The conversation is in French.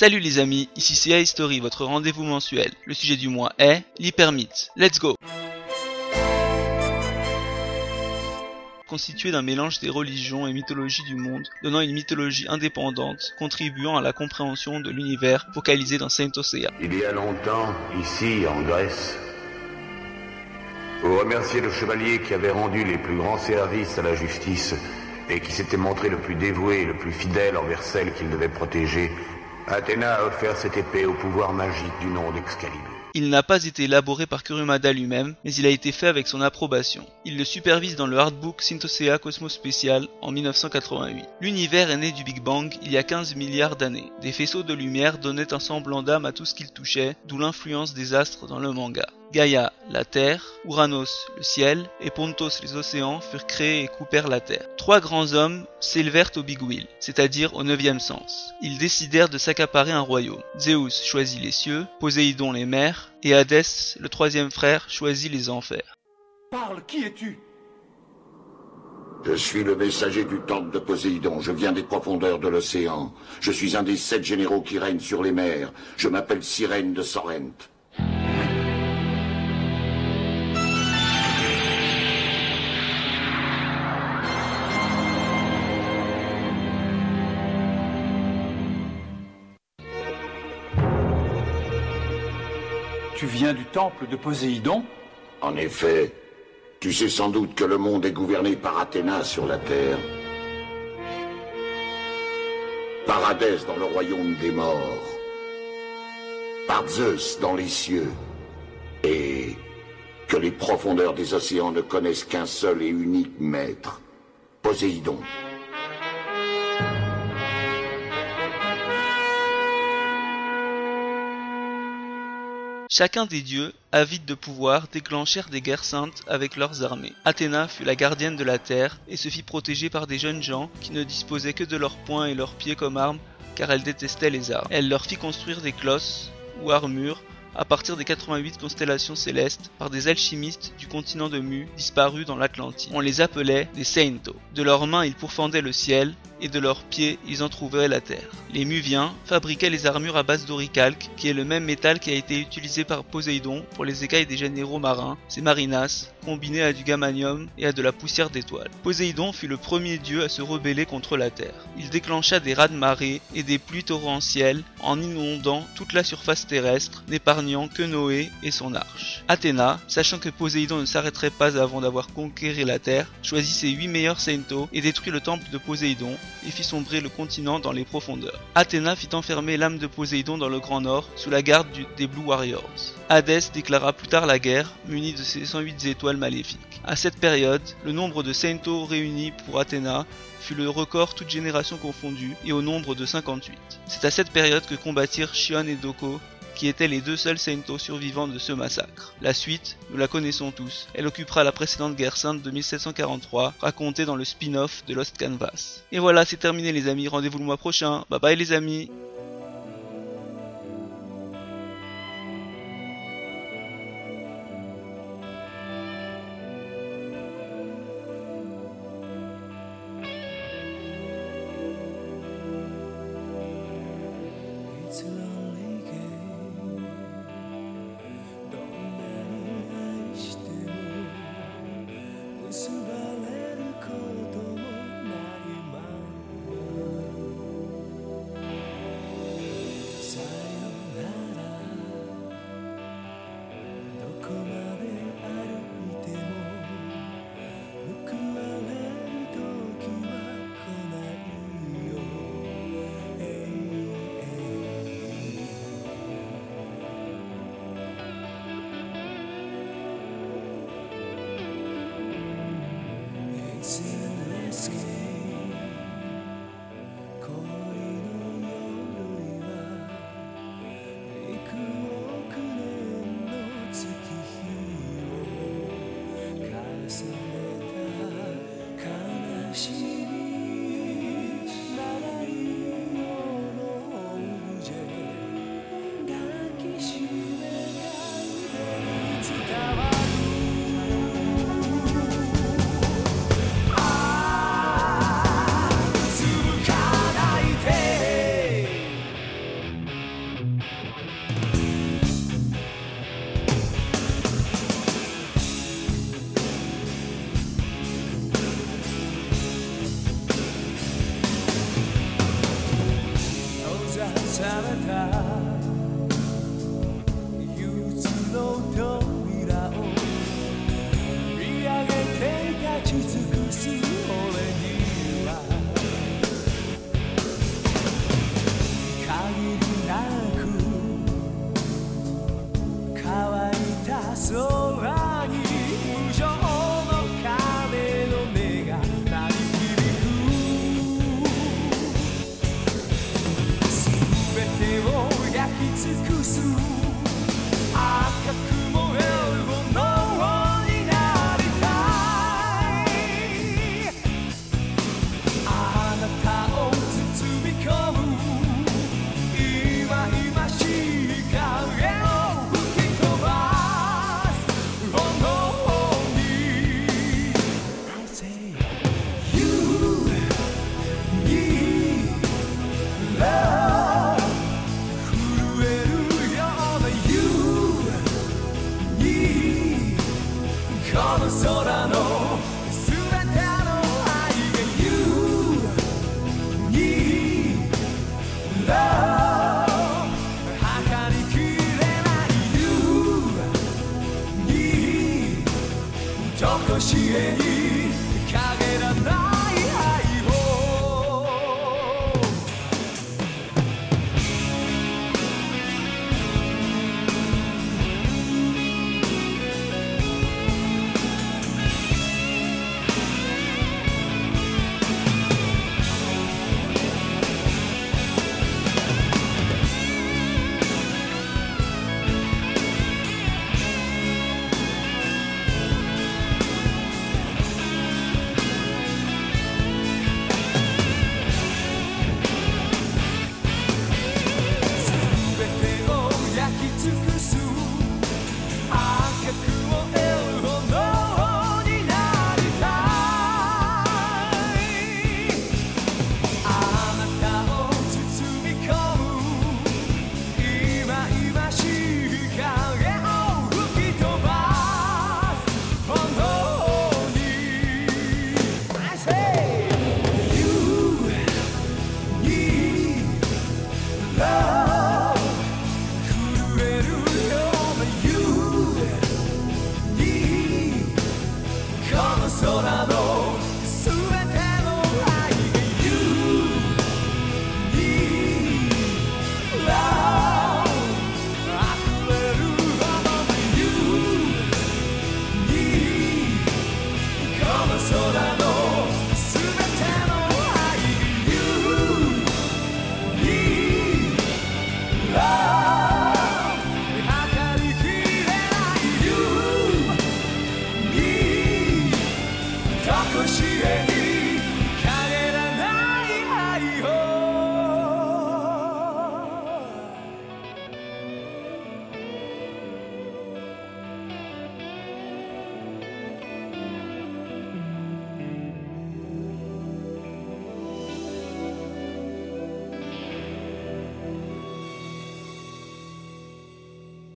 Salut les amis, ici c'est History, votre rendez-vous mensuel. Le sujet du mois est l'hypermythe. Let's go Constitué d'un mélange des religions et mythologies du monde, donnant une mythologie indépendante, contribuant à la compréhension de l'univers focalisé dans Saint Osea. Il y a longtemps, ici, en Grèce, pour remercier le chevalier qui avait rendu les plus grands services à la justice et qui s'était montré le plus dévoué et le plus fidèle envers celle qu'il devait protéger, Athéna a offert cette épée au pouvoir magique du nom d'Excalibur. Il n'a pas été élaboré par Kurumada lui-même, mais il a été fait avec son approbation. Il le supervise dans le hardbook Synthosea Cosmos Special en 1988. L'univers est né du Big Bang il y a 15 milliards d'années. Des faisceaux de lumière donnaient un semblant d'âme à tout ce qu'il touchait, d'où l'influence des astres dans le manga. Gaïa, la terre, Uranos, le ciel, et Pontos, les océans, furent créés et coupèrent la terre. Trois grands hommes s'élevèrent au Big Wheel, c'est-à-dire au neuvième sens. Ils décidèrent de s'accaparer un royaume. Zeus choisit les cieux, Poséidon les mers, et Hadès, le troisième frère, choisit les enfers. Parle, qui es-tu? Je suis le messager du temple de Poséidon. Je viens des profondeurs de l'océan. Je suis un des sept généraux qui règnent sur les mers. Je m'appelle Sirène de Sorrente. Tu viens du temple de Poséidon En effet, tu sais sans doute que le monde est gouverné par Athéna sur la terre. Par Hadès dans le royaume des morts. Par Zeus dans les cieux. Et que les profondeurs des océans ne connaissent qu'un seul et unique maître. Poséidon. Chacun des dieux, avides de pouvoir, déclenchèrent des guerres saintes avec leurs armées. Athéna fut la gardienne de la terre et se fit protéger par des jeunes gens qui ne disposaient que de leurs poings et leurs pieds comme armes car elle détestait les armes. Elle leur fit construire des colosses ou armures à partir des 88 constellations célestes par des alchimistes du continent de Mu disparus dans l'Atlantide. On les appelait des Seinto. De leurs mains ils pourfendaient le ciel et de leurs pieds ils entrouvaient la terre. Les Muviens fabriquaient les armures à base d'oricalque, qui est le même métal qui a été utilisé par Poséidon pour les écailles des généraux marins, ces marinas, combinés à du gamanium et à de la poussière d'étoiles. Poséidon fut le premier dieu à se rebeller contre la terre. Il déclencha des raz de marée et des pluies torrentielles en inondant toute la surface terrestre, que Noé et son arche. Athéna, sachant que Poséidon ne s'arrêterait pas avant d'avoir conquéri la terre, choisit ses huit meilleurs Seinto et détruit le temple de Poséidon et fit sombrer le continent dans les profondeurs. Athéna fit enfermer l'âme de Poséidon dans le Grand Nord sous la garde des Blue Warriors. Hadès déclara plus tard la guerre, muni de ses 108 étoiles maléfiques. À cette période, le nombre de Seinto réunis pour Athéna fut le record toute génération confondue et au nombre de 58. C'est à cette période que combattirent Shion et Doko qui étaient les deux seuls Seinto survivants de ce massacre. La suite, nous la connaissons tous. Elle occupera la précédente guerre sainte de 1743, racontée dans le spin-off de Lost Canvas. Et voilà, c'est terminé les amis, rendez-vous le mois prochain. Bye bye les amis soon. しえに